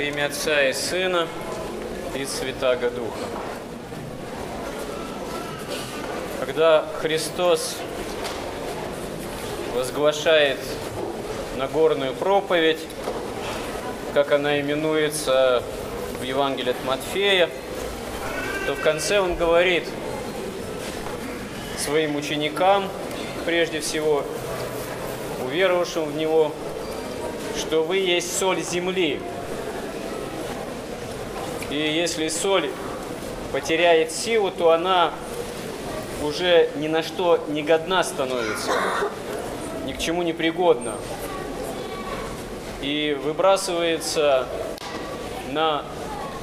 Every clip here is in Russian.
Во имя Отца и Сына и Святаго Духа. Когда Христос возглашает Нагорную проповедь, как она именуется в Евангелии от Матфея, то в конце он говорит своим ученикам, прежде всего уверовавшим в Него, что вы есть соль земли. И если соль потеряет силу, то она уже ни на что не годна становится, ни к чему не пригодна. И выбрасывается на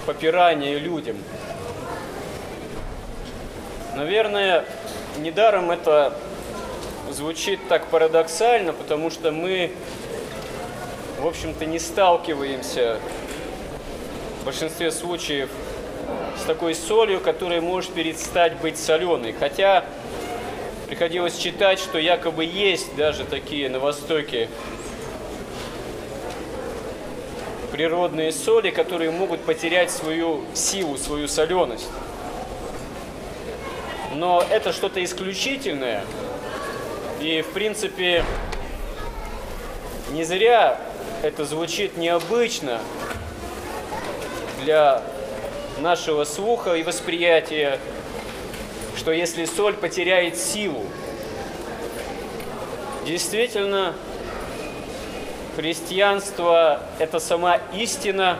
попирание людям. Наверное, недаром это звучит так парадоксально, потому что мы, в общем-то, не сталкиваемся большинстве случаев с такой солью, которая может перестать быть соленой. Хотя приходилось читать, что якобы есть даже такие на Востоке природные соли, которые могут потерять свою силу, свою соленость. Но это что-то исключительное. И, в принципе, не зря это звучит необычно для нашего слуха и восприятия, что если соль потеряет силу, действительно, христианство – это сама истина,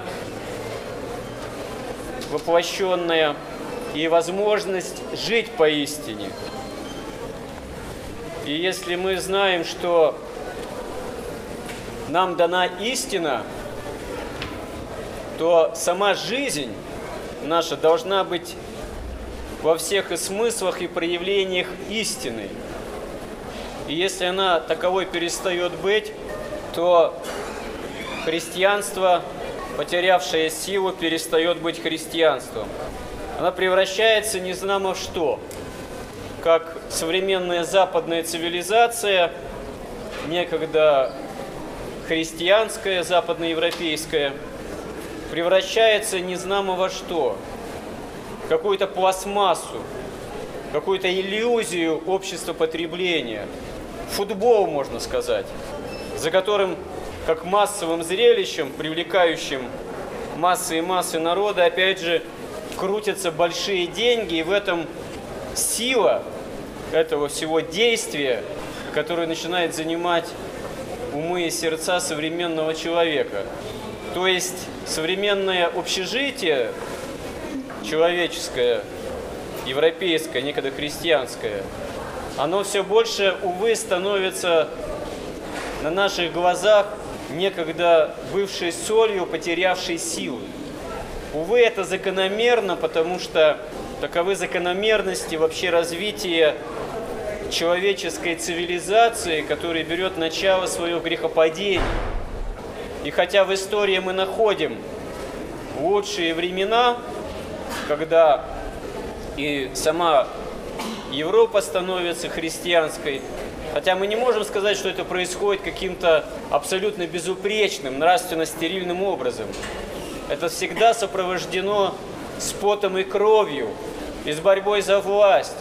воплощенная, и возможность жить поистине. И если мы знаем, что нам дана истина, то сама жизнь наша должна быть во всех и смыслах и проявлениях истины. И если она таковой перестает быть, то христианство, потерявшее силу, перестает быть христианством. Она превращается не знамо в что. Как современная западная цивилизация, некогда христианская, западноевропейская, превращается не знамо во что. Какую-то пластмассу, какую-то иллюзию общества потребления. Футбол, можно сказать за которым, как массовым зрелищем, привлекающим массы и массы народа, опять же, крутятся большие деньги, и в этом сила этого всего действия, которое начинает занимать умы и сердца современного человека. То есть современное общежитие человеческое, европейское, некогда христианское, оно все больше, увы, становится на наших глазах некогда бывшей солью, потерявшей силы. Увы, это закономерно, потому что таковы закономерности вообще развития человеческой цивилизации, которая берет начало свое грехопадение. И хотя в истории мы находим лучшие времена, когда и сама Европа становится христианской, Хотя мы не можем сказать, что это происходит каким-то абсолютно безупречным, нравственно-стерильным образом. Это всегда сопровождено с потом и кровью, и с борьбой за власть,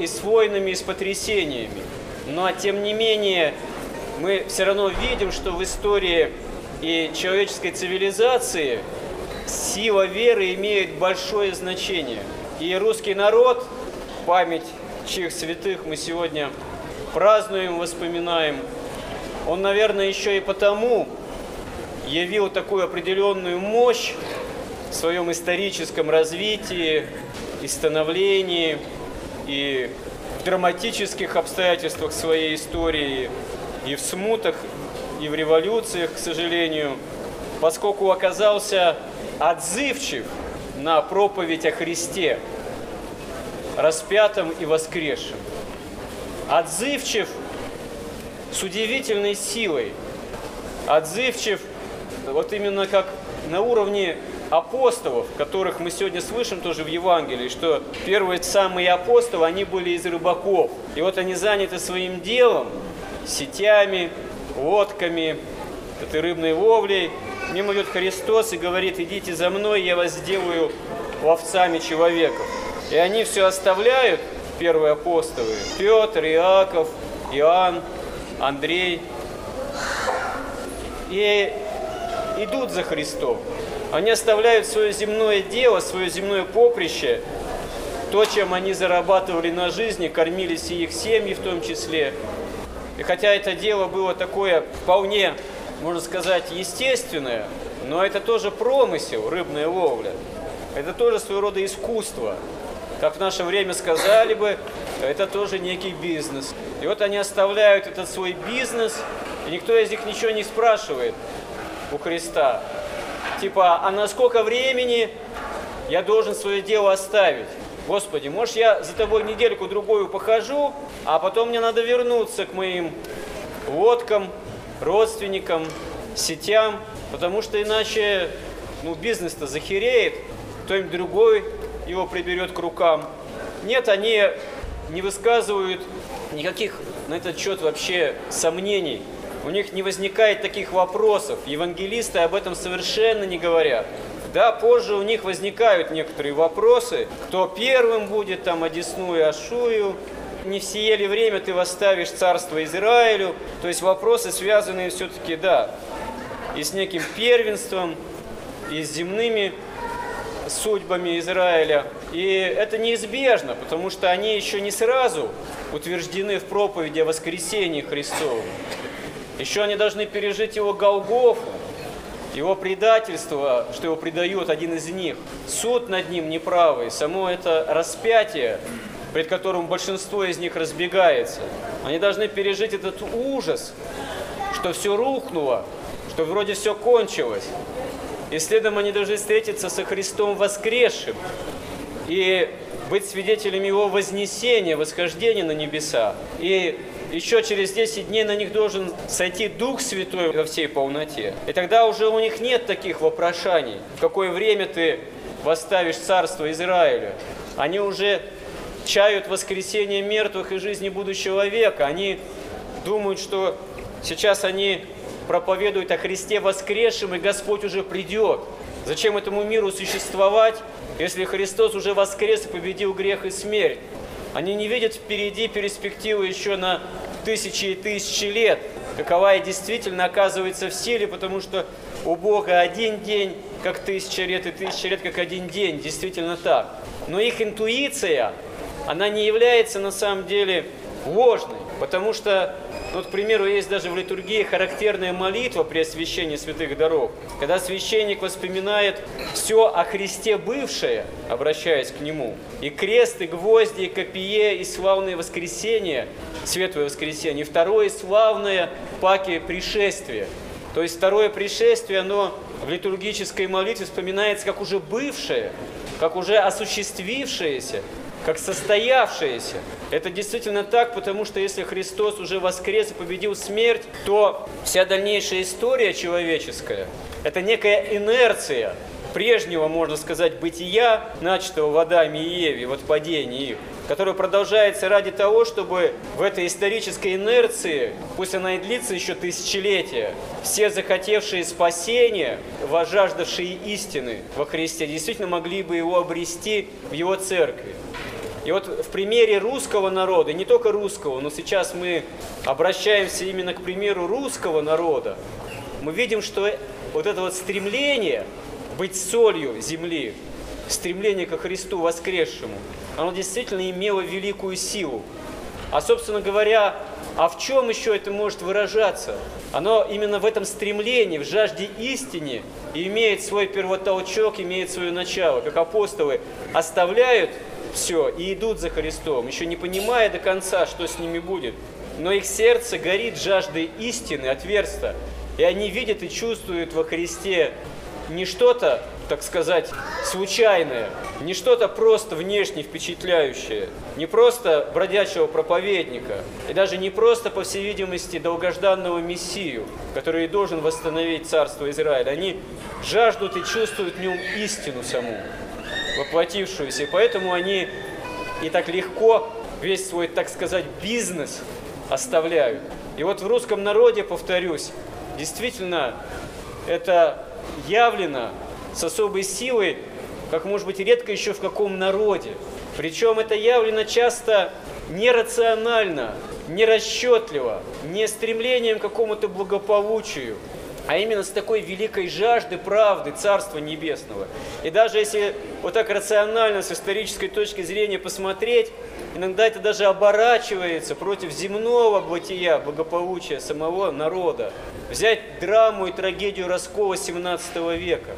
и с войнами, и с потрясениями. Но тем не менее мы все равно видим, что в истории и человеческой цивилизации сила веры имеет большое значение. И русский народ, память чьих святых мы сегодня празднуем, воспоминаем, он, наверное, еще и потому явил такую определенную мощь в своем историческом развитии и становлении, и в драматических обстоятельствах своей истории, и в смутах, и в революциях, к сожалению, поскольку оказался отзывчив на проповедь о Христе, распятом и воскресшем отзывчив с удивительной силой, отзывчив вот именно как на уровне апостолов, которых мы сегодня слышим тоже в Евангелии, что первые самые апостолы, они были из рыбаков. И вот они заняты своим делом, сетями, лодками, этой рыбной ловлей. Мимо идет Христос и говорит, идите за мной, я вас сделаю ловцами человеков. И они все оставляют, первые апостолы, Петр, Иаков, Иоанн, Андрей, и идут за Христом. Они оставляют свое земное дело, свое земное поприще, то, чем они зарабатывали на жизни, кормились и их семьи в том числе. И хотя это дело было такое вполне, можно сказать, естественное, но это тоже промысел, рыбная ловля. Это тоже своего рода искусство. Как в наше время сказали бы, это тоже некий бизнес. И вот они оставляют этот свой бизнес, и никто из них ничего не спрашивает у Христа. Типа, а на сколько времени я должен свое дело оставить? Господи, может я за тобой недельку-другую похожу, а потом мне надо вернуться к моим лодкам, родственникам, сетям, потому что иначе ну, бизнес-то захереет, кто-нибудь другой его приберет к рукам. Нет, они не высказывают никаких на этот счет вообще сомнений. У них не возникает таких вопросов. Евангелисты об этом совершенно не говорят. Да, позже у них возникают некоторые вопросы, кто первым будет, там, одесну и Ашую, не в сие ли время ты восставишь царство Израилю. То есть вопросы, связанные все-таки, да, и с неким первенством, и с земными судьбами Израиля. И это неизбежно, потому что они еще не сразу утверждены в проповеди о воскресении Христовом. Еще они должны пережить его Голгофу, его предательство, что его предает один из них, суд над ним неправый, само это распятие, пред которым большинство из них разбегается. Они должны пережить этот ужас, что все рухнуло, что вроде все кончилось. И следом они должны встретиться со Христом воскресшим и быть свидетелями Его вознесения, восхождения на небеса. И еще через 10 дней на них должен сойти Дух Святой во всей полноте. И тогда уже у них нет таких вопрошаний, в какое время ты восставишь царство Израиля. Они уже чают воскресение мертвых и жизни будущего века. Они думают, что сейчас они проповедуют о Христе воскресшем, и Господь уже придет. Зачем этому миру существовать, если Христос уже воскрес и победил грех и смерть? Они не видят впереди перспективы еще на тысячи и тысячи лет, какова и действительно оказывается в силе, потому что у Бога один день, как тысяча лет, и тысяча лет, как один день. Действительно так. Но их интуиция, она не является на самом деле ложной, потому что ну, к примеру, есть даже в литургии характерная молитва при освящении святых даров, когда священник воспоминает все о Христе бывшее, обращаясь к Нему, и крест, и гвозди, и копие, и славное воскресение, светлое воскресение, и второе славное паки пришествие. То есть второе пришествие, оно в литургической молитве вспоминается как уже бывшее, как уже осуществившееся, как состоявшееся. Это действительно так, потому что если Христос уже воскрес и победил смерть, то вся дальнейшая история человеческая – это некая инерция прежнего, можно сказать, бытия, начатого в Адаме и Еве, вот падении их, которое продолжается ради того, чтобы в этой исторической инерции, пусть она и длится еще тысячелетия, все захотевшие спасения, вожаждавшие истины во Христе, действительно могли бы его обрести в его церкви. И вот в примере русского народа, не только русского, но сейчас мы обращаемся именно к примеру русского народа, мы видим, что вот это вот стремление быть солью земли, стремление ко Христу воскресшему, оно действительно имело великую силу. А, собственно говоря, а в чем еще это может выражаться? Оно именно в этом стремлении, в жажде истине имеет свой первотолчок, имеет свое начало. Как апостолы оставляют все, и идут за Христом, еще не понимая до конца, что с ними будет. Но их сердце горит жаждой истины, отверста. И они видят и чувствуют во Христе не что-то, так сказать, случайное, не что-то просто внешне впечатляющее, не просто бродячего проповедника, и даже не просто, по всей видимости, долгожданного Мессию, который должен восстановить царство Израиля. Они жаждут и чувствуют в нем истину саму воплотившуюся. И поэтому они и так легко весь свой, так сказать, бизнес оставляют. И вот в русском народе, повторюсь, действительно, это явлена с особой силой, как может быть редко еще в каком народе. Причем это явлено часто нерационально, нерасчетливо, не стремлением к какому-то благополучию, а именно с такой великой жажды правды Царства Небесного. И даже если вот так рационально, с исторической точки зрения посмотреть, иногда это даже оборачивается против земного бытия, благополучия самого народа. Взять драму и трагедию Роскова 17 века.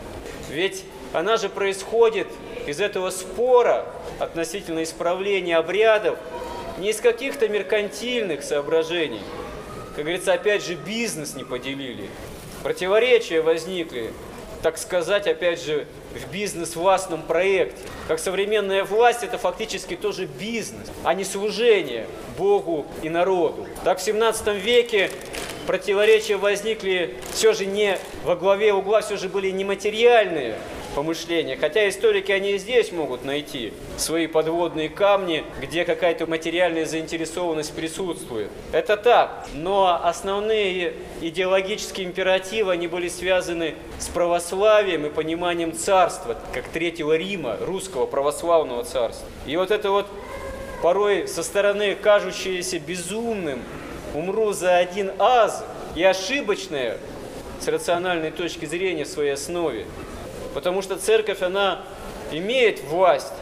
Ведь она же происходит из этого спора относительно исправления обрядов не из каких-то меркантильных соображений. Как говорится, опять же, бизнес не поделили. Противоречия возникли, так сказать, опять же, в бизнес-властном проекте. Как современная власть, это фактически тоже бизнес, а не служение Богу и народу. Так в 17 веке противоречия возникли все же не во главе угла, все же были нематериальные помышления. Хотя историки, они и здесь могут найти свои подводные камни, где какая-то материальная заинтересованность присутствует. Это так, но основные идеологические императивы, они были связаны с православием и пониманием царства, как Третьего Рима, русского православного царства. И вот это вот порой со стороны кажущееся безумным «умру за один аз» и ошибочное с рациональной точки зрения в своей основе, Потому что церковь, она имеет власть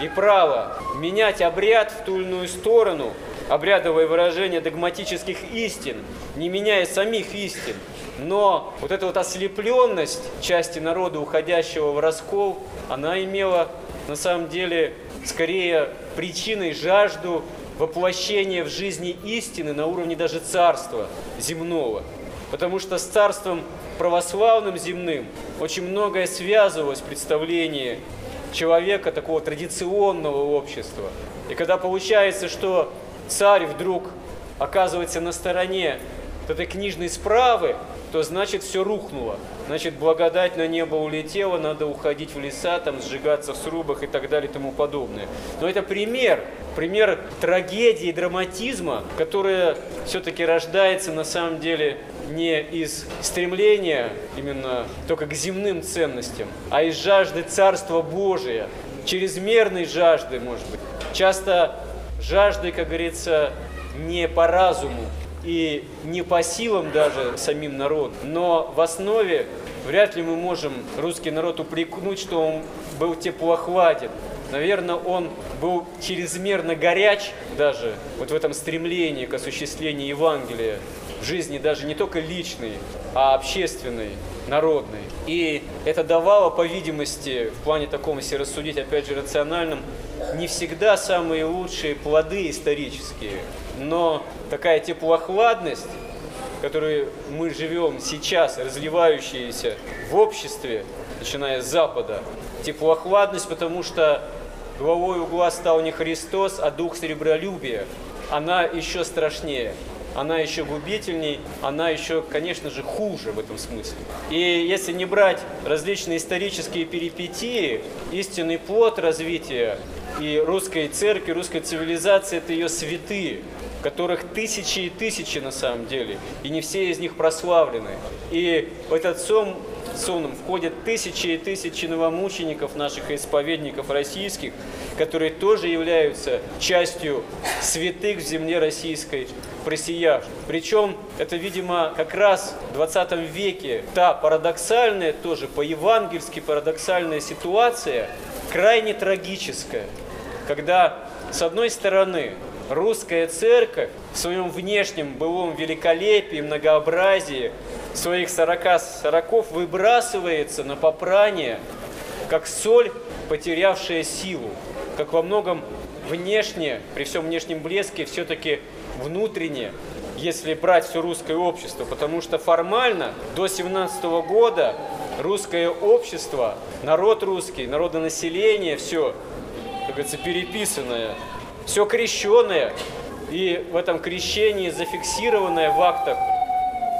и право менять обряд в ту или иную сторону, обрядовое выражение догматических истин, не меняя самих истин. Но вот эта вот ослепленность части народа, уходящего в раскол, она имела на самом деле скорее причиной жажду воплощения в жизни истины на уровне даже царства земного. Потому что с царством православным земным очень многое связывалось в представлении человека такого традиционного общества. И когда получается, что царь вдруг оказывается на стороне этой книжной справы, то значит все рухнуло. Значит, благодать на небо улетела, надо уходить в леса, там сжигаться в срубах и так далее и тому подобное. Но это пример, пример трагедии, драматизма, которая все-таки рождается на самом деле не из стремления именно только к земным ценностям, а из жажды Царства Божия, чрезмерной жажды, может быть. Часто жажды, как говорится, не по разуму и не по силам даже самим народу, но в основе вряд ли мы можем русский народ упрекнуть, что он был теплохладен. Наверное, он был чрезмерно горяч даже вот в этом стремлении к осуществлению Евангелия в жизни даже не только личной, а общественной, народной. И это давало, по видимости, в плане таком, если рассудить, опять же, рациональном, не всегда самые лучшие плоды исторические, но такая теплохладность, которой мы живем сейчас, разливающаяся в обществе, начиная с Запада, теплохладность, потому что главой угла стал не Христос, а дух сребролюбия, она еще страшнее. Она еще губительней, она еще, конечно же, хуже в этом смысле. И если не брать различные исторические перипетии, истинный плод развития и русской церкви, русской цивилизации – это ее святые, которых тысячи и тысячи на самом деле, и не все из них прославлены. И в этот сом Сумном входят тысячи и тысячи новомучеников наших исповедников российских, которые тоже являются частью святых в земле российской просиявших. Причем это, видимо, как раз в 20 веке та парадоксальная, тоже по-евангельски парадоксальная ситуация, крайне трагическая, когда, с одной стороны, русская церковь в своем внешнем былом великолепии, многообразии своих сорока сороков выбрасывается на попрание, как соль, потерявшая силу, как во многом внешне, при всем внешнем блеске, все-таки внутренне, если брать все русское общество, потому что формально до 17 года русское общество, народ русский, народонаселение, все, как говорится, переписанное, все крещенное, и в этом крещении зафиксированное в актах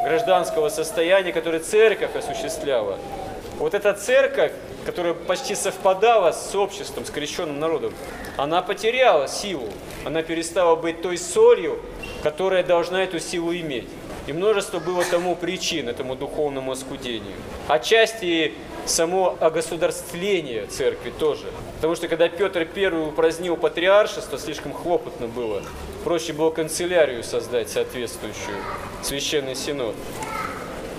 гражданского состояния, которое церковь осуществляла. Вот эта церковь, которая почти совпадала с обществом, с крещенным народом, она потеряла силу. Она перестала быть той солью, которая должна эту силу иметь. И множество было тому причин, этому духовному оскудению. Отчасти само огосударствление церкви тоже. Потому что когда Петр I упразднил патриаршество, слишком хлопотно было. Проще было канцелярию создать соответствующую, священный синод.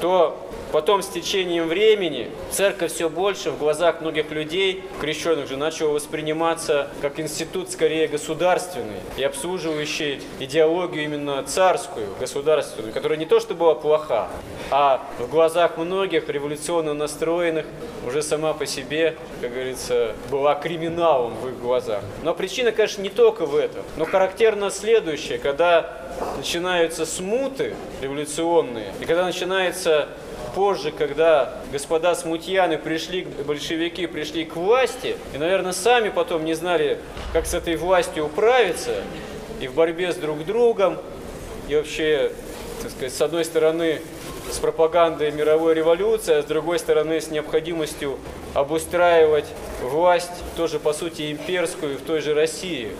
То Потом с течением времени церковь все больше в глазах многих людей, крещенных же, начала восприниматься как институт скорее государственный и обслуживающий идеологию именно царскую, государственную, которая не то что была плоха, а в глазах многих революционно настроенных уже сама по себе, как говорится, была криминалом в их глазах. Но причина, конечно, не только в этом, но характерно следующее, когда начинаются смуты революционные, и когда начинается позже, когда господа смутьяны пришли, большевики пришли к власти, и, наверное, сами потом не знали, как с этой властью управиться, и в борьбе с друг другом, и вообще, так сказать, с одной стороны, с пропагандой мировой революции, а с другой стороны, с необходимостью обустраивать власть, тоже, по сути, имперскую в той же России.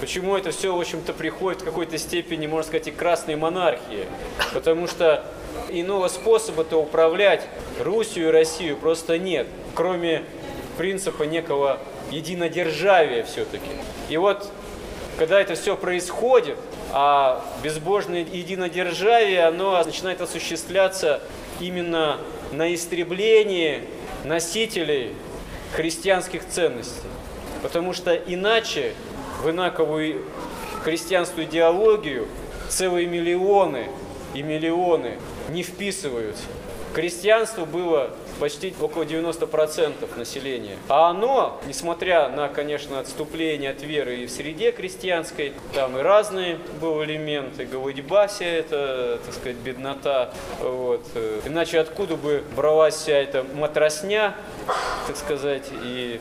Почему это все, в общем-то, приходит в какой-то степени, можно сказать, и красной монархии? Потому что иного способа-то управлять Русью и Россию просто нет, кроме принципа некого единодержавия все-таки. И вот, когда это все происходит, а безбожное единодержавие, оно начинает осуществляться именно на истреблении носителей христианских ценностей. Потому что иначе в инаковую христианскую идеологию целые миллионы и миллионы не вписываются. Крестьянство было почти около 90% населения. А оно, несмотря на, конечно, отступление от веры и в среде крестьянской, там и разные были элементы, голодьба вся эта, так сказать, беднота. Вот. Иначе откуда бы бралась вся эта матросня, так сказать, и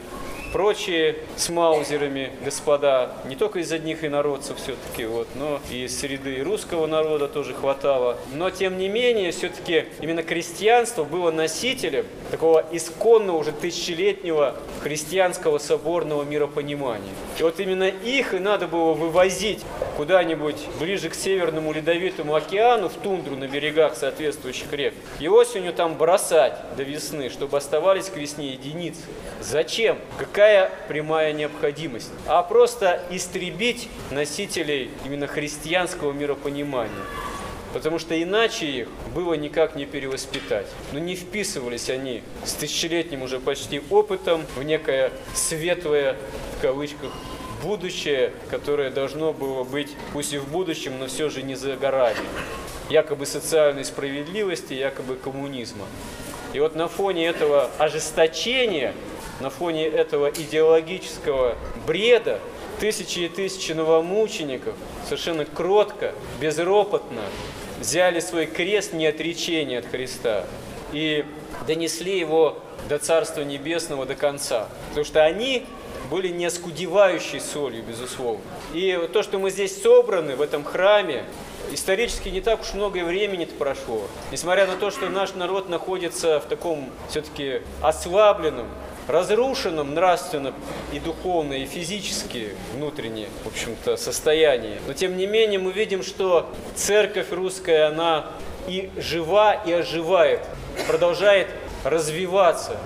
прочие с маузерами господа, не только из одних инородцев все-таки, вот, но и из среды русского народа тоже хватало. Но тем не менее, все-таки именно крестьянство было носителем такого исконного уже тысячелетнего христианского соборного миропонимания. И вот именно их и надо было вывозить куда-нибудь ближе к Северному Ледовитому океану, в тундру на берегах соответствующих рек, и осенью там бросать до весны, чтобы оставались к весне единицы. Зачем? Какая прямая необходимость? А просто истребить носителей именно христианского миропонимания. Потому что иначе их было никак не перевоспитать. Но не вписывались они с тысячелетним уже почти опытом в некое светлое, в кавычках, будущее, которое должно было быть, пусть и в будущем, но все же не за горами. Якобы социальной справедливости, якобы коммунизма. И вот на фоне этого ожесточения, на фоне этого идеологического бреда, тысячи и тысячи новомучеников совершенно кротко, безропотно взяли свой крест неотречения от Христа и донесли его до Царства Небесного до конца. Потому что они были не оскудевающей солью, безусловно. И то, что мы здесь собраны в этом храме, исторически не так уж много времени прошло. Несмотря на то, что наш народ находится в таком все-таки ослабленном, разрушенном нравственно и духовно, и физически, внутренне, в общем-то, состоянии. Но тем не менее мы видим, что церковь русская, она и жива, и оживает, продолжает развиваться,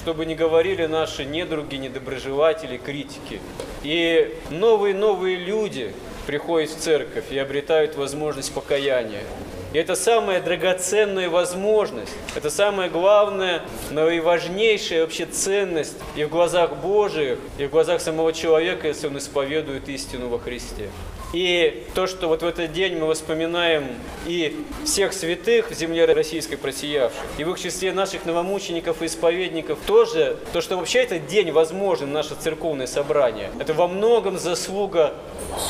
чтобы не говорили наши недруги, недоброжелатели, критики. И новые-новые люди приходят в церковь и обретают возможность покаяния. И это самая драгоценная возможность, это самая главная, но и важнейшая вообще ценность и в глазах Божиих, и в глазах самого человека, если он исповедует истину во Христе. И то, что вот в этот день мы воспоминаем и всех святых в земле российской просиявших, и в их числе наших новомучеников и исповедников тоже, то, что вообще этот день возможен, наше церковное собрание, это во многом заслуга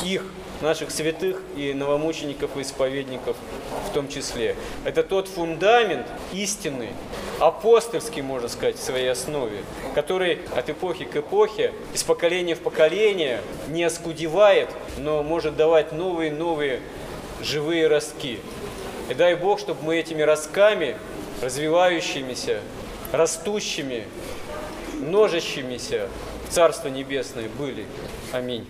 их наших святых и новомучеников и исповедников в том числе. Это тот фундамент истинный, апостольский, можно сказать, в своей основе, который от эпохи к эпохе, из поколения в поколение не оскудевает, но может давать новые-новые живые ростки. И дай Бог, чтобы мы этими ростками, развивающимися, растущими, множащимися в Царство Небесное были. Аминь.